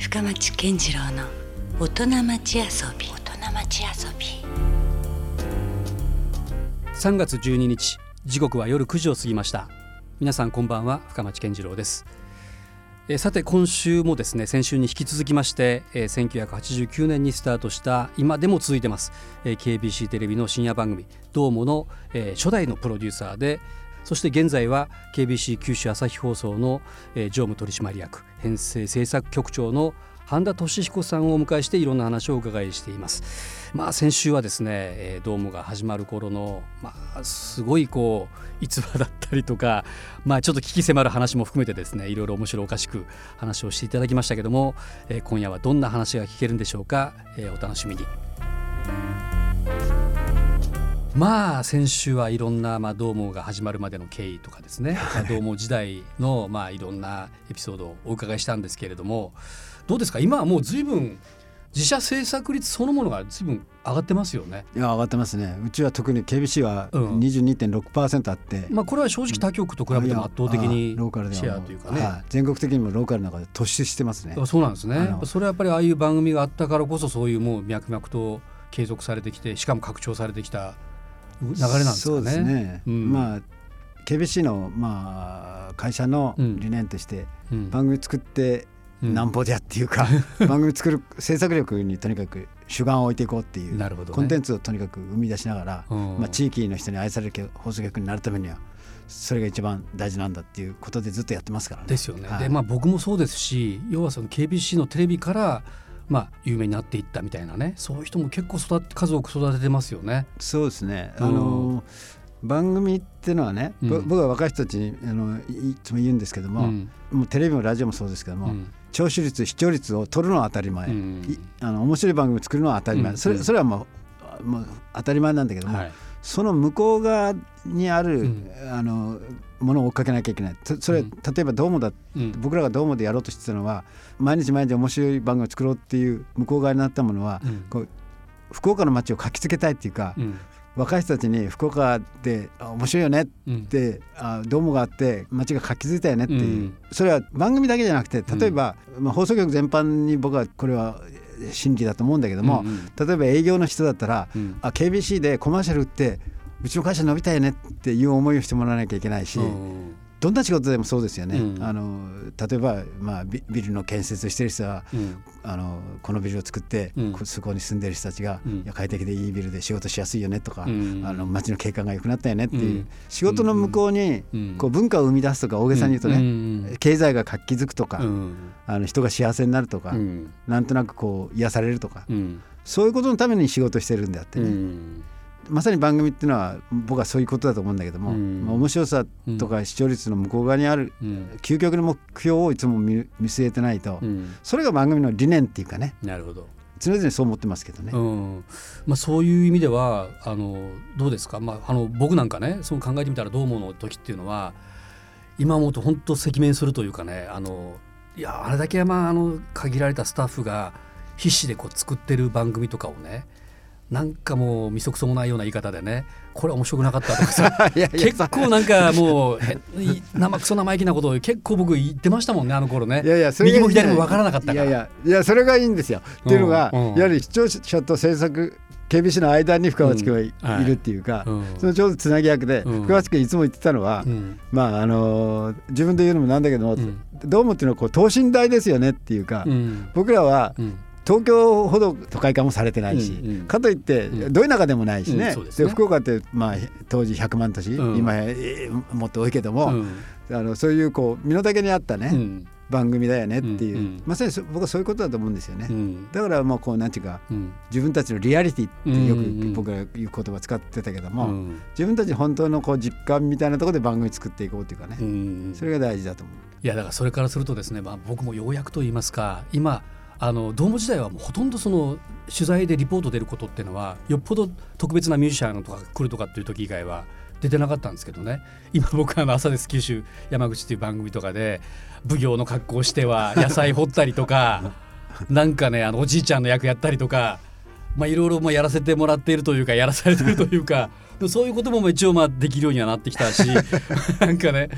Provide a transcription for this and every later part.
深町健次郎の大人町遊び。大人町遊び。3月12日時刻は夜9時を過ぎました。皆さんこんばんは深町健次郎です。えーさて今週もですね先週に引き続きまして、えー1989年にスタートした今でも続いてます、えー KBC テレビの深夜番組「どうもの」えー初代のプロデューサーでそして現在は KBC 九州朝日放送の、常務取締役編成制作局長の半田俊彦さんをお迎えしていろんな話をお伺いしています。まあ先週はですね、えー、ドームが始まる頃のまあすごいこう逸話だったりとか、まあちょっと聞き迫る話も含めてですね、いろいろ面白おかしく話をしていただきましたけども、今夜はどんな話が聞けるんでしょうか、お楽しみに。まあ先週はいろんな、まあ、ドームが始まるまでの経緯とかですね、まあ、ドーム時代の、まあ、いろんなエピソードをお伺いしたんですけれどもどうですか？今はもう随分自社制作率そのものが随分上がってますよね。いや上がってますね。うちは特に KBC はうん。22.6%あって、まあ、これは正直他局と比べても圧倒的にローカルシェアというかね。はい。全国的にもローカルの中で突出してますね。あそうなんですね。それはやっぱりああいう番組があったからこそそういうもう脈々と継続されてきてしかも拡張されてきた流れなんですかね。そうですね、うん。まあ KBC のまあ会社の理念として、うん。番組作ってうん。なんぼじゃっていうか、番組作る制作力にとにかく主眼を置いていこうっていうなるほどね。コンテンツをとにかく生み出しながら、うん。まあ、地域の人に愛される放送局になるためにはそれが一番大事なんだっていうことでずっとやってますからね。ですよね。はい。でまあ僕もそうですし要はその KBC のテレビからまあ有名になっていったみたいなね。そういう人も結構育って数多く育ててますよね。そうですね。うん。あの番組ってのはね、ぼうん。僕は若い人たちにあのいいつも言うんですけども、うん。もうテレビもラジオもそうですけども、うん。聴取率視聴率を取るのは当たり前、あの面白い番組作るのは当たり前、うん。それそれはもうもう当たり前なんだけども、はいその向こう側にある、うん。あのものを追っかけなきゃいけない。そそれ、うん。例えばどうもだうん。僕らがどうもでやろうとしてたのは毎日毎日面白い番組を作ろうっていう向こう側になったものは、うん。こう福岡の街を活気づけたいっていうか、うん。若い人たちに福岡であ面白いよねっうん。てあどうもがあって街が活気づいたよねっていう、うん。それは番組だけじゃなくて例えば、まあ、放送局全般に僕はこれは真理だと思うんだけども、うんうん。例えば営業の人だったら、うん。あ KBC でコマーシャル打ってうちの会社伸びたよねっていう思いをしてもらわなきゃいけないし、うんどんな仕事でもそうですよね。うん。あの例えば、まあ、ビビルの建設してる人はうん。あのこのビルを作って、うん。こそこに住んでる人たちが、うん。いや快適でいいビルで仕事しやすいよねとか、うん。あの街の景観が良くなったよねっていう、うん。仕事の向こうに、うん。こう文化を生み出すとか大げさに言うとね、うん。経済が活気づくとか、うん。あの人が幸せになるとか、うん。なんとなくこう癒されるとか、うん。そういうことのために仕事してるんであってうね、んまさに番組っていうのは僕はそういうことだと思うんだけども、うん。まあ面白さとか視聴率の向こう側にあるうん。究極の目標をいつも見見据えてないと、うん。それが番組の理念っていうかね。なるほど。常々そう思ってますけどね。うん。まあ、そういう意味ではあのどうですか、まあ、あの僕なんかねそう考えてみたらどう思うの時っていうのは今思うと本当赤面するというかねあのいやあれだけまああの限られたスタッフが必死でこう作ってる番組とかをねなんかもう見そくそもないような言い方でね。これ面白くなかったとかさ。いやいや結構なんかもう生クソ生意気なことを結構僕言ってましたもんねあの頃ね。いやいやそれが右も左も分からなかったから。いやいやいやそれがいいんですよ。っていうのが、うんうん。やはり視聴者と制作 KBC の間に深町君がい,、うん。はい。るっていうか、うん。そのちょうどつなぎ役で、うん。深町君いつも言ってたのは、うん。まああのー自分で言うのもなんだけども、うん。どうもっていうのはこう等身大ですよねっていうか、うん。僕らはうん東京ほど都会化もされてないし、うんうん。かといってうん。ど田舎でもないしね,、うんですね。福岡って、まあ、当時100万都市、うん。今、えーもっと多いけども、うん。あのそういうこう身の丈に合ったね、うん。番組だよねっていう、うんうん。まさにそ僕はそういうことだと思うんですよね。うん。だからもうこうなんていうかうん。自分たちのリアリティってよく僕が言う言葉使ってたけども、うん。自分たち本当のこう実感みたいなところで番組作っていこうっていうかね、うん。それが大事だと思う。いやだからそれからするとですね、まあ、僕もようやくと言いますか今あのドーム時代はもうほとんどその取材でリポート出ることっていうのはよっぽど特別なミュージシャンとか来るとかっていう時以外は出てなかったんですけどね。今 僕あの朝です九州山口っていう番組とかで奉行の格好をしては野菜掘ったりとかなんかねあのおじいちゃんの役やったりとかまあいろいろまあやらせてもらっているというかやらされてるというか そういうことも一応まあできるようにはなってきたし なんかね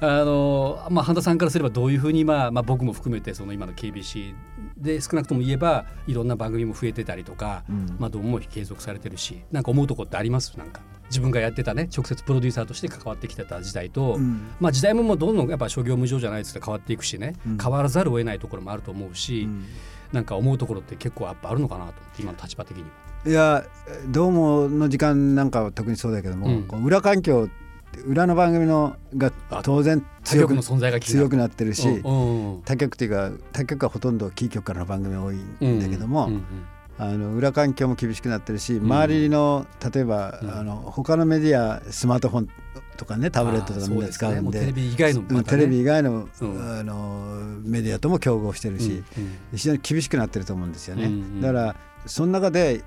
あの、まあ、半田さんからすればどういうふうに、まあまあ、僕も含めてその今の KBC で少なくとも言えばいろんな番組も増えてたりとか、うん、まあ、どうも継続されてるしなんか思うとこってあります？なんか自分がやってたね直接プロデューサーとして関わってきてた時代と、うん、まあ、時代ももうどんどんやっぱ諸行無常じゃないですけど変わっていくしね、うん、変わらざるを得ないところもあると思うし、うん、なんか思うところって結構やっぱあるのかなと今の立場的にいやどうもの時間なんかは特にそうだけども、裏環境裏の番組のが当然強く強くなってるし他局っていうか他局はほとんどキー局からの番組多いんだけども、あの裏環境も厳しくなってるし周りの例えば、うん、あの他のメディアスマートフォンとかねタブレットとかみんな使うんで、テレビ以外の、ね、テレビ以外の,、あのメディアとも競合してるし、非常に厳しくなってると思うんですよね。だからその中で、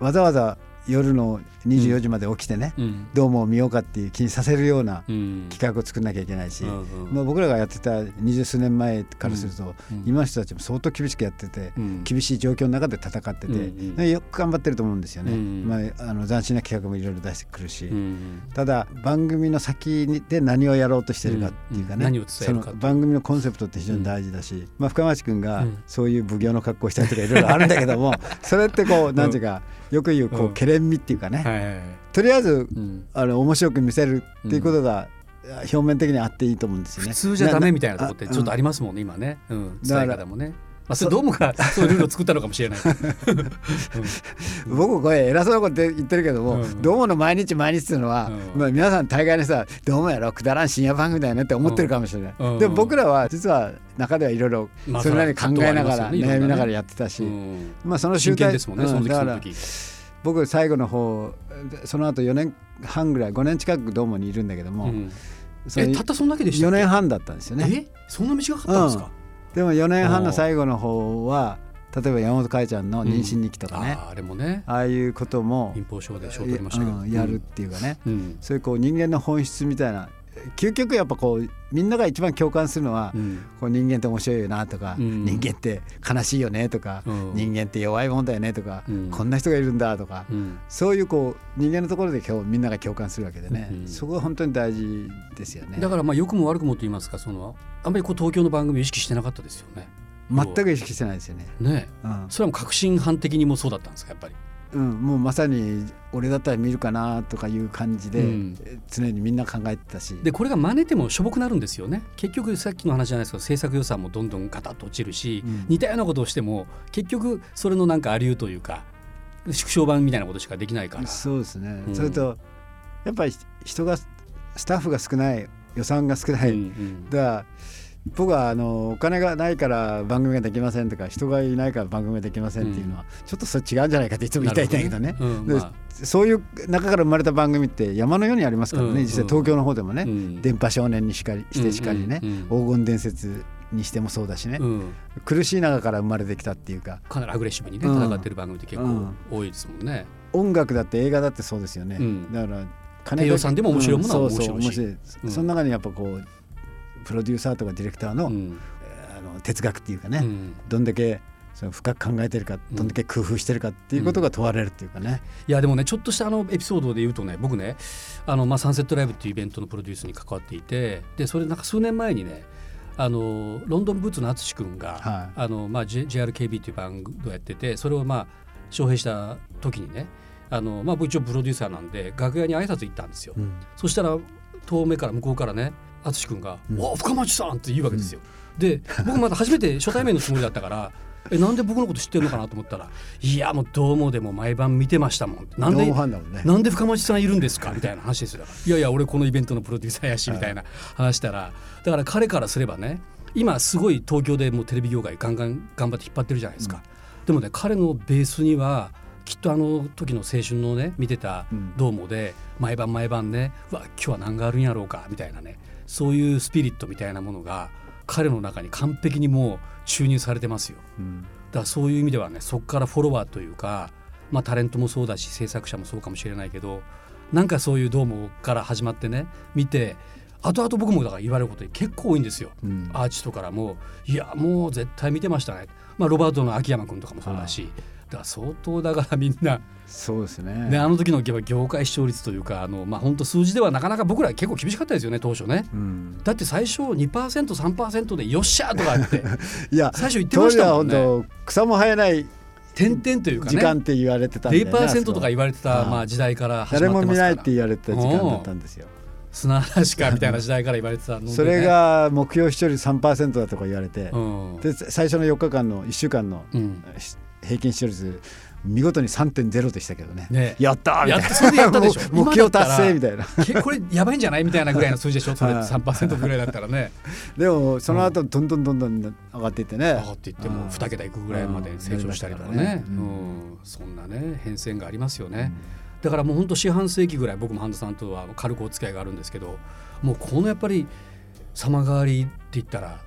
わざわざ夜の24時まで起きてね、うん、どうも見ようかっていう気にさせるような企画を作らなきゃいけないし、まあ、僕らがやってた二十数年前からすると、今の人たちも相当厳しくやってて、厳しい状況の中で戦ってて、よく頑張ってると思うんですよね、まあ、あの斬新な企画もいろいろ出してくるし、ただ番組の先で何をやろうとしてるかっていうかね、その番組のコンセプトって非常に大事だし、まあ、深町君がそういう奉行の格好したりとかいろいろあるんだけども それってこう何ていうかよく言うこうけれんみっていうかね、はいはいはい、とりあえず、うん、あの面白く見せるっていうことが、表面的にあっていいと思うんですよね。普通じゃダメみたいなとこってちょっとありますもんね、今ね。うん、伝え方もね。まあ、それどうもが そういうルールを作ったのかもしれない、うん、僕これ偉そうなこと言ってるけども、うん、どうもの毎日毎日っていうのは、うん、まあ、皆さん大概にさどうもやろくだらん深夜番組だよねって思ってるかもしれない、でも僕らは実は中ではいろいろそれなりに考えながら、悩みながらやってたし、まあその集大ですもんね、その時僕最後の方その後4年半ぐらい5年近くドームにいるんだけども、うん、えたったそんだけでした4年半だったんですよね。え？そんな短かったんですか、うん、でも4年半の最後の方は例えば山本海ちゃんの妊娠日記とかね、うん、ああれもね。ああいうことも民放賞で賞取りましたけど、やるっていうかね、そういうこう人間の本質みたいな究極やっぱこうみんなが一番共感するのは、うん、こう人間って面白いよなとか、うん、人間って悲しいよねとか、うん、人間って弱いもんだよねとか、こんな人がいるんだとか、そういうこう人間のところで今日みんなが共感するわけでね、そこが本当に大事ですよね。だからまあ良くも悪くもと言いますかそのあんまりこう東京の番組を意識してなかったですよね。全く意識してないですよね。ね、それはも革新犯的にもそうだったんですかやっぱりうん、もうまさに俺だったら見るかなとかいう感じで、常にみんな考えてたし、でこれが真似てもしょぼくなるんですよね。結局さっきの話じゃないですけど制作予算もどんどんガタッと落ちるし、うん、似たようなことをしても結局それのなんかありうというか縮小版みたいなことしかできないから。そうですね、うん、それとやっぱり人がスタッフが少ない予算が少ない、うんうん、だから僕はあのお金がないから番組ができませんとか人がいないから番組ができませんっていうのは、ちょっとそれ違うんじゃないかっていつも言いたいんだけどね。うんまあ、そういう中から生まれた番組って山のようにありますからね、うん、実際東京の方でもね、うん、電波少年にしかりしてしかりね、黄金伝説にしてもそうだしね、苦しい中から生まれてきたっていうか。かなりアグレッシブにね戦ってる番組って結構多いですもんね。音楽だって映画だってそうですよね。だから金予算でも面白いものは面白いし、そうそう面白い。その中にやっぱこうプロデューサーとかディレクターの,、あの哲学っていうかね、どんだけその深く考えてるかどんだけ工夫してるかっていうことが問われるっていうかね、いやでもねちょっとしたあのエピソードで言うとね僕ねあの、まあ、サンセットライブっていうイベントのプロデュースに関わっていてでそれなんか数年前にねあのロンドンブーツの淳君が、はい、あのまあ、JRKB という番組をやっててそれをまあ招聘した時にねあの、まあ、僕一応プロデューサーなんで楽屋に挨拶行ったんですよ、うん、そしたら遠目から向こうからね淳君が「わ、うん、深町さん!」って言うわけですよ。で僕まだ初めて初対面のつもりだったから えなんで僕のこと知ってるのかなと思ったら「いやもうどうもでも毎晩見てましたもん」なんで、ね、なんで深町さんいるんですか?」みたいな話ですよいやいや俺このイベントのプロデューサーやし」みたいな話したらだから彼からすればね今すごい東京でもうテレビ業界ガンガン頑張って引っ張ってるじゃないですか。うん、でもね彼のベースにはきっとあの時の青春のね見てた「どうも」で毎晩毎晩ね「うわ今日は何があるんやろうか」みたいなねそういうスピリットみたいなものが彼の中に完璧にもう注入されてますよ。うん、だからそういう意味ではねそこからフォロワーというか、まあ、タレントもそうだし制作者もそうかもしれないけどなんかそういうドームから始まってね見て後々僕もだから言われること結構多いんですよ、うん、アーティストからも「いやもう絶対見てましたね」まあ、ロバートの秋山君とかもそうだしだ相当だからみんな。そうですね。であの時の業界視聴率というかあの、まあ、本当数字ではなかなか僕ら結構厳しかったですよね当初ね、うん、だって最初 2%3% でよっしゃとかって。いや最初言ってましたもんね。草も生えない点々というか、ね、時間って言われてたんで、ね、0%とか言われてたまあ時代から始まって誰も見ないって言われてた時間だったんですよ。砂嵐かみたいな時代から言われてたね、それが目標視聴率3%だとか言われて、うん、で最初の4日間の1週間の平均視聴率見事に3.0でしたけどね。ね。やったみたいな。それでやったでしょ。目標達成みたいな。これやばいんじゃないみたいなぐらいの数字でしょ。それ3%ぐらいだったらね。でもその後どんどんどんどん上がっていってね。上がっていっても2桁いくぐらいまで成長したりとかね、うん、そんなね変遷がありますよね、だからもう本当四半世紀ぐらい僕も半田さんとは軽くお付き合いがあるんですけどもうこのやっぱり様変わりって言ったら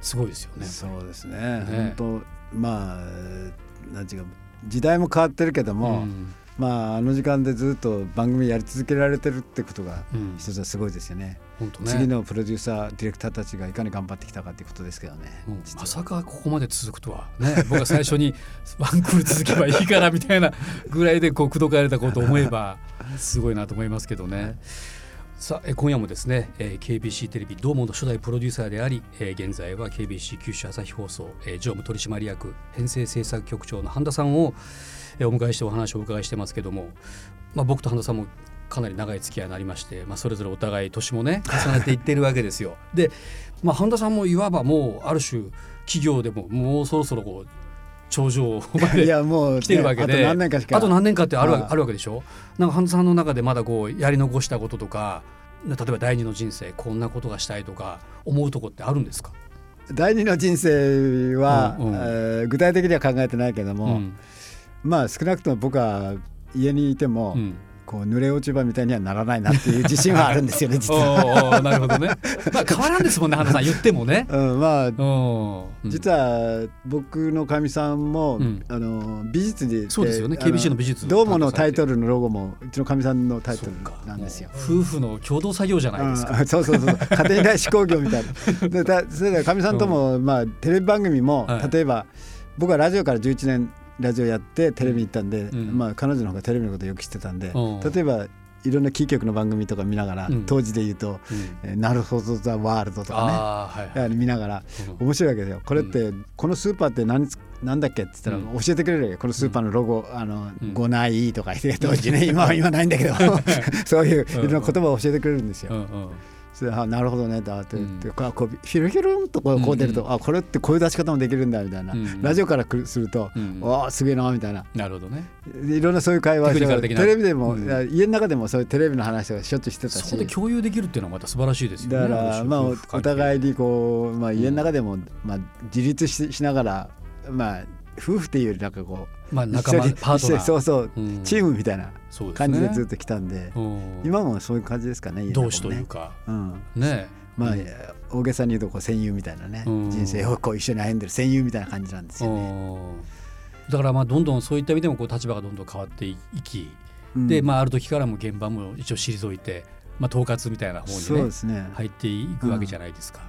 すごいですよね。そうですね。ね。本当まあなんていうか時代も変わってるけども、うん、まああの時間でずっと番組やり続けられてるってことが一つはすごいですよね。うん、ね。次のプロデューサーディレクターたちがいかに頑張ってきたかっていうことですけどね。うん、まさかここまで続くとは。ね。僕は最初に ワンクール続けばいいからみたいなぐらいでこう口説かれたことを思えばすごいなと思いますけどね。さあ今夜もですね、えー、KBC テレビ同門の初代プロデューサーであり、えー、現在は KBC 九州朝日放送、えー、常務取締役編成制作局長の半田さんを、えー、お迎えしてお話をお伺いしてますけども、まあ、僕と半田さんもかなり長い付き合いになりまして、まあ、それぞれお互い年もね 重ねていってるわけですよ。で、まあ、半田さんもいわばもうある種企業でももうそろそろこう頂上まで来てるわけで、あと何年かしか。あと何年かってあるわあるわけでしょ？なんか半田さんの中でまだこうやり残したこととか例えば第二の人生こんなことがしたいとか思うとこってあるんですか？第二の人生は、うんうん、えー、具体的には考えてないけども、うん、まあ少なくとも僕は家にいても、うんこう濡れ落ち葉みたいにはならないなっていう自信はあるんですよね 実は。なるほどね。まあ変わらんですもんね花さん。言ってもね。うん、まあ実は僕のかみさんも、うん、あの美術でそうですよね。KBC の美術。どうものタイトルのロゴもうちのかみさんのタイトルなんですよ。夫婦の共同作業じゃないですか。そうそうそう。家庭内手工業みたいな。でだそれでかみさんとも、まあテレビ番組も、はい、例えば僕はラジオから11年ラジオやってテレビ行ったんで、うん、まあ、彼女の方がテレビのことよく知ってたんで、例えばいろんなキー局の番組とか見ながら、うん、当時で言うと「うん、なるほどザ・ワールド」とかね、はいはい、見ながら、面白いわけですよ。これって、このスーパーって何なんだっけって言ったら教えてくれるよ。このスーパーのロゴ「あのごない」とか言って当時ね。今は今ないんだけど。そういういろんな言葉を教えてくれるんですよ。それあなるほどねだって、うん、こうヒルヒルンとこうこう出ると、うんうん、あこれってこういう出し方もできるんだみたいな、うんうん、ラジオからすると、うん、わあすげえなみたいな。なるほどね。いろんなそういう会話テレビでも、うん、家の中でもそういうテレビの話をしょっちゅうしてたし。そこで共有できるっていうのはまた素晴らしいですよね。だからまあお互いにこう、まあ、家の中でも、まあ、自立ししながらまあ夫婦っていうよりなんかこう、まあ、仲間パートナー。そうそう、うん、チームみたいな感じでずっと来たんで、ね、今もそういう感じですかね同志というか、うん、ねまあ、大げさに言うとこう戦友みたいなね、人生をこう一緒に歩んでる戦友みたいな感じなんですよね。だからまあどんどんそういった意味でもこう立場がどんどん変わっていき、うん、でまあある時からも現場も一応退いて、まあ、統括みたいな方にね、ね、入っていくわけじゃないですか。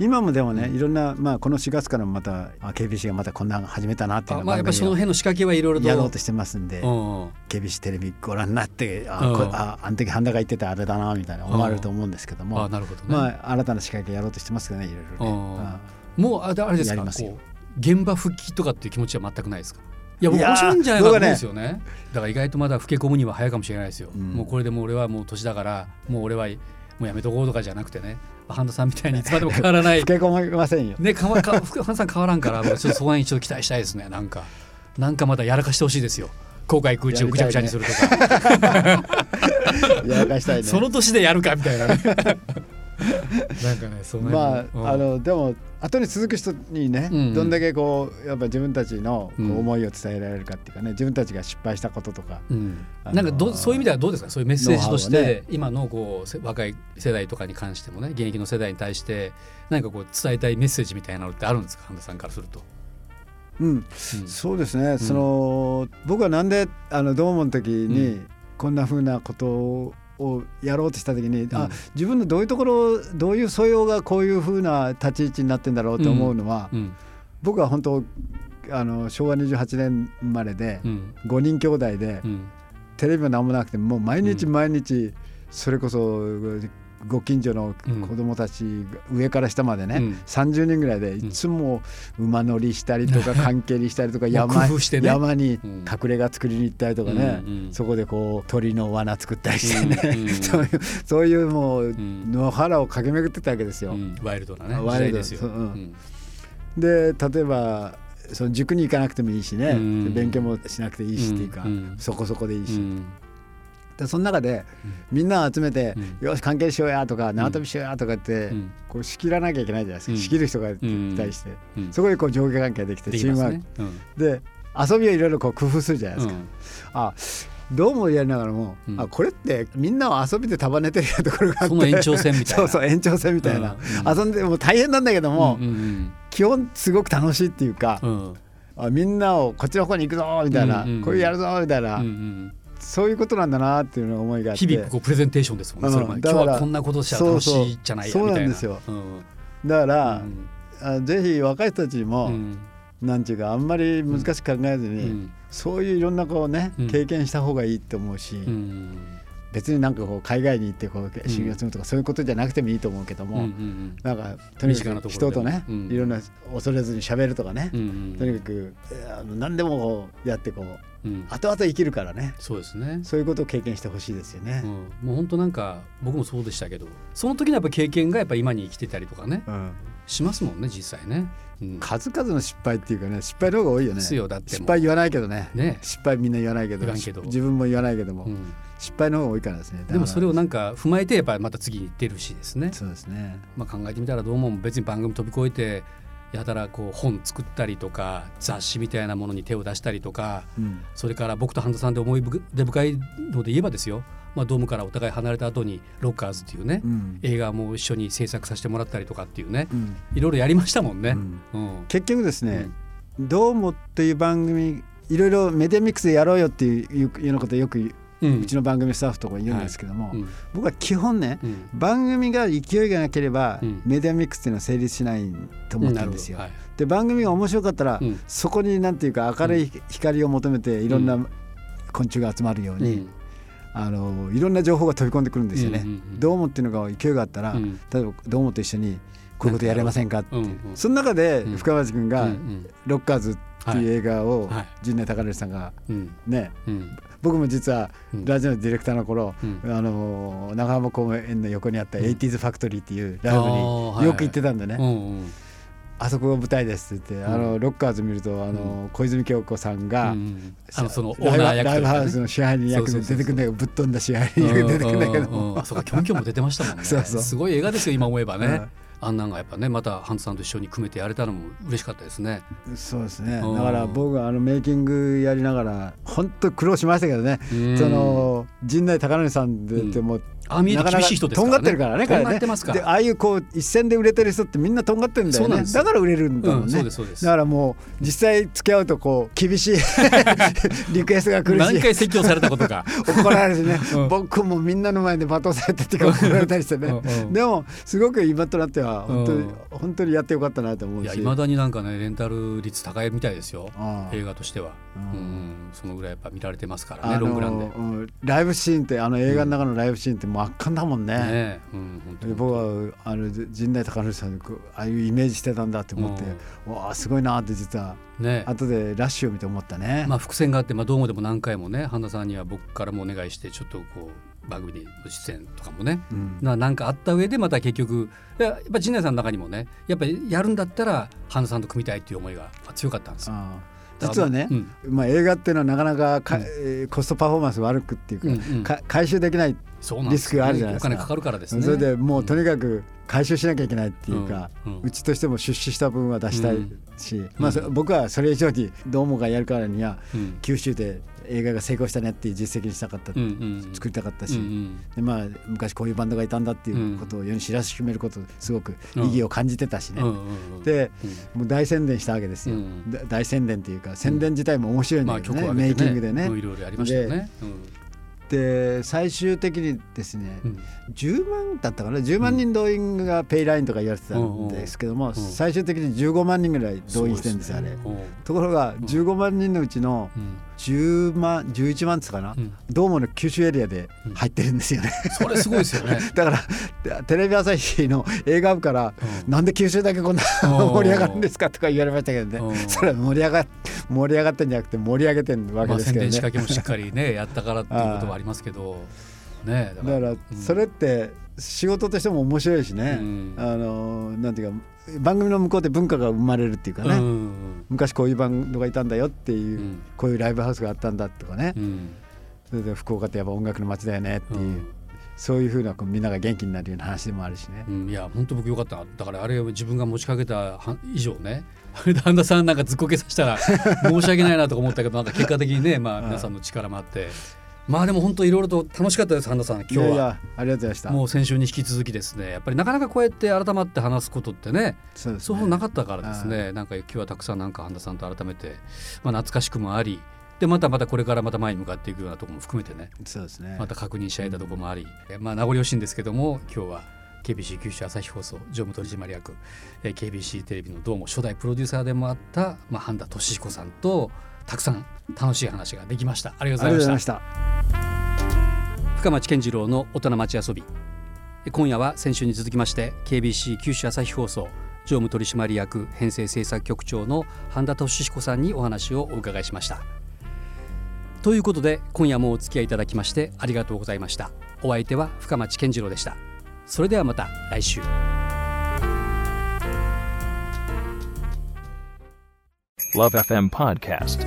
今もでもね、いろんな、まあ、この4月からまた KBC がまたこんなの始めたなっていうのまあ、やっぱその辺の仕掛けはいろいろと。やろうとしてますんで、KBC テレビご覧になってあ、うん、ああの時半田が言ってたあれだなみたいな思われると思うんですけども、あなるほど、ね、まあ、新たな仕掛けやろうとしてますけどねいろいろね。もうあれですか現場復帰とかっていう気持ちは全くないですか？いや僕面白いんじゃないかと思うんですよね、ね、だから意外とまだ老け込むには早いかもしれないですよ、うん、もうこれでもう俺はもう年だからもう俺はもうやめとこうとかじゃなくてね半田さんみたいにいつまでも変わらない。結婚もませんよ。ね、かわか半田さん変わらんから、ちょっとそこに一度期待したいですね。なんか、なんかまたやらかしてほしいですよ。後悔空中をぐちゃぐちゃにするとか。やらかしたいね。その年でやるかみたいなね。なんかね、そのまあ、あの、でも、後に続く人にね、うん。うん、どんだけこうやっぱ自分たちの思いを伝えられるかっていうかね、うん、自分たちが失敗したこととか、うん、なんかどそういう意味ではどうですか？そういうメッセージとして、ね、今のこう若い世代とかに関してもね現役の世代に対して何かこう伝えたいメッセージみたいなのってあるんですか？半田さんからすると。うん、うん、そうですね、その僕はなんであのドームの時にこんなふうなことををやろうとした時に、うん、あ自分のどういうところどういう素養がこういうふうな立ち位置になってんだろうと思うのは、うん。うん、僕は本当あの昭和28年生まれで、うん、5人兄弟で、うん、テレビも何もなくてもう毎日毎日それこそご近所の子供たち、うん、上から下までね、うん、30人ぐらいでいつも馬乗りしたりとか関係にしたりとか山ね、山に隠れ家作りに行ったりとかね、うんうん、そこでこう鳥の罠作ったりしてね、うんうん、そういうそういうもう野原を駆け巡ってたわけですよ。ワイルドなねワイルド。ですよ。で例えばその塾に行かなくてもいいしね、勉強もしなくていいしっていうか、そこそこでいいし。でその中でみんなを集めて「よし関係しようや」とか「縄跳びしようや」とかってこう仕切らなきゃいけないじゃないですか。仕切る人がに対してそこでこう上下関係できてチームワーク。で遊びをいろいろこう工夫するじゃないですか。あどうもやりながらも、うん、あこれってみんなを遊びで束ねてるようなところがあってその延長線みたいな。そうそう延長線みたいな、うん。うん、遊んでも大変なんだけども、うんうんうん、基本すごく楽しいっていうか、うん、あみんなをこっちの方に行くぞみたいな、うんうん、こういうやるぞみたいな、うんうんそういうことなんだなっていうの思いがあって。日々こうプレゼンテーションですもんね、それ今日はこんなことしたら楽しいじゃないやみたいな。そうなんですよ、だから、あぜひ若い人たちにも、なんていうかあんまり難しく考えずに、そういういろんなこうね、経験した方がいいと思うし、別になんかこう海外に行ってこう修行するとかそういうことじゃなくてもいいと思うけども、なんかとにかく人とね、いろんな恐れずにしゃべるとかね、とにかく何でもやってこう、後々生きるからね。そうですね。そういうことを経験してほしいですよね、もう本当なんか僕もそうでしたけどその時のやっぱ経験がやっぱ今に生きてたりとかね、しますもんね実際ね。数々の失敗っていうかね失敗の方が多いよね。失敗言わないけどね。失敗みんな言わないけど自分も言わないけども、失敗の方が多いからですね。でもそれをなんか踏まえてやっぱりまた次に出るしですね。そうですね、まあ、考えてみたらどうも別に番組飛び越えてやたらこう本作ったりとか雑誌みたいなものに手を出したりとか、うん、それから僕と半田さんで思い出深いので言えばですよ、まあ、ドームからお互い離れた後に「ロッカーズ」っていうね、うん、映画も一緒に制作させてもらったりとかっていうね、うん、いろいろやりましたもんね。結局ですね、どうもっていう番組いろいろメディアミックスでやろうよっていうようなことよくうちの番組スタッフとか言うんですけども、僕は基本ね、うん、番組が勢いがなければ、メディアミックスっていうのは成立しないと思ったんですよ。はい、で番組が面白かったら、そこになんていうか明るい光を求めていろんな昆虫が集まるように。あのいろんな情報が飛び込んでくるんですよね。ドォーモっていうのが勢いがあったら、例えばドォーモと一緒にこういうことやれませんか？って、その中で深町君が「ロッカーズ」っていう映画を陣内孝則さんがね、僕も実はラジオのディレクターの頃、あの長浜公園の横にあったエイティーズファクトリーっていうライブによく行ってたんでね。あそこが舞台ですって言って、あのロッカーズ見るとあの小泉京子さんが、あのそのライブハウスの支配人役で出てくるんだけどぶっ飛んだ支配人役で出てくるんだけど。そうかキョンキョンも出てましたもんね。すごい映画ですよ今思えばね、あんなんがやっぱねまたハンツさんと一緒に組めてやれたのも嬉しかったですね。そうですね。だから僕はあのメイキングやりながら本当苦労しましたけどね。その陣内孝則さんでも、うんああ見えて厳しい人ですからね。とんがってるからね。とんがってますから。でああいうこう一線で売れてる人ってみんなとんがってるんだよね。だから売れるんだもんね。だからもう実際付き合うとこう厳しい リクエストが来るし。何回説教されたことか。怒られてね。僕もみんなの前で罵倒されてって怒られたりしてね。でもすごく今となっては本当に本当にやってよかったなと思うし。いや未だになんかねレンタル率高いみたいですよ。映画としては。うんそのぐらいやっぱ見られてますからねロングランで。ライブシーンってあの映画の中のライブシーンってもう圧巻だもんね。ねうん、僕はあの陣内孝則さんああいうイメージしてたんだって思って、うん、わあすごいなって実は、ね、後でラッシュを見て思ったね。まあ伏線があって、まあ、どうもでも何回もね半田さんには僕からもお願いしてちょっとこう番組で出演とかもね、うん、なんかあった上でまた結局やっぱ陣内さんの中にもねやっぱりやるんだったら半田さんと組みたいっていう思いが強かったんですよ。実はね、うん、まあ、映画っていうのはなかなかか、うん、コストパフォーマンス悪くっていうかうん。うん、か回収できないリスクがあるじゃないですか、ね、お金かかるからですね。それでもうとにかく回収しなきゃいけないっていうか、うちとしても出資した分は出したいし、まあ、僕はそれ以上にどうもがやるからには、九州で映画が成功したねっていう実績にしたかった、作りたかったし、でまあ、昔こういうバンドがいたんだっていうことを世に知らしめることすごく意義を感じてたしね、うんで、もう大宣伝したわけですよ、うん、大宣伝っていうか宣伝自体も面白いんだけどね,、メイキングでね。いろいろありましたよね。で最終的にですね、うん、10万だったかな？10万人動員がペイラインとか言われてたんですけども、うん、最終的に15万人ぐらい動員してるんですよ、あれ。ところが15万人のうちの10万11万つかな、うん、どうもの九州エリアで入ってるんですよね、それすごいですよね。だからテレビ朝日の映画部から、うん、なんで九州だけこんな 盛り上がるんですかとか言われましたけどね。それは盛り上が盛り上がってんじゃなくて盛り上げてるわけですけどね、まあ、仕掛けもしっかりねやったからっていうことはありますけど。ねだからそれって仕事としても面白いしね、うん、あのなんていうか番組の向こうで文化が生まれるっていうかね、うん、昔こういうバンドがいたんだよっていう、うん、こういうライブハウスがあったんだとかね、それで福岡ってやっぱ音楽の街だよねっていう。そういうふうなみんなが元気になるような話でもあるしね。うん、いや本当僕よかった。だからあれ自分が持ちかけた以上ね。旦那さんなんかずっこけさせたら申し訳ないなとか思ったけどなんか結果的にね、まあ、皆さんの力もあってまあでも本当いろいろと楽しかったです半田さん。今日は。ありがとうございました。もう先週に引き続きですね。やっぱりなかなかこうやって改まって話すことってねそうね、そうなかったからですね。なんか今日はたくさんなんか半田さんと改めて、まあ、懐かしくもありでまたまたこれからまた前に向かっていくようなところも含めてねそうですね。また確認し合えたところもあり、うん、まあ名残惜しいんですけども今日は KBC 九州朝日放送常務取締役 KBC テレビのどうも初代プロデューサーでもあった、まあ、半田俊彦さんとたくさん楽しい話ができました。ありがとうございました深町健次郎の大人町遊び。今夜は先週に続きまして KBC 九州朝日放送常務取締役編成制作局長の半田俊彦さんにお話をお伺いしました。ということで今夜もお付き合いいただきましてありがとうございました。お相手は深町健次郎でした。それではまた来週。LoveFM Podcast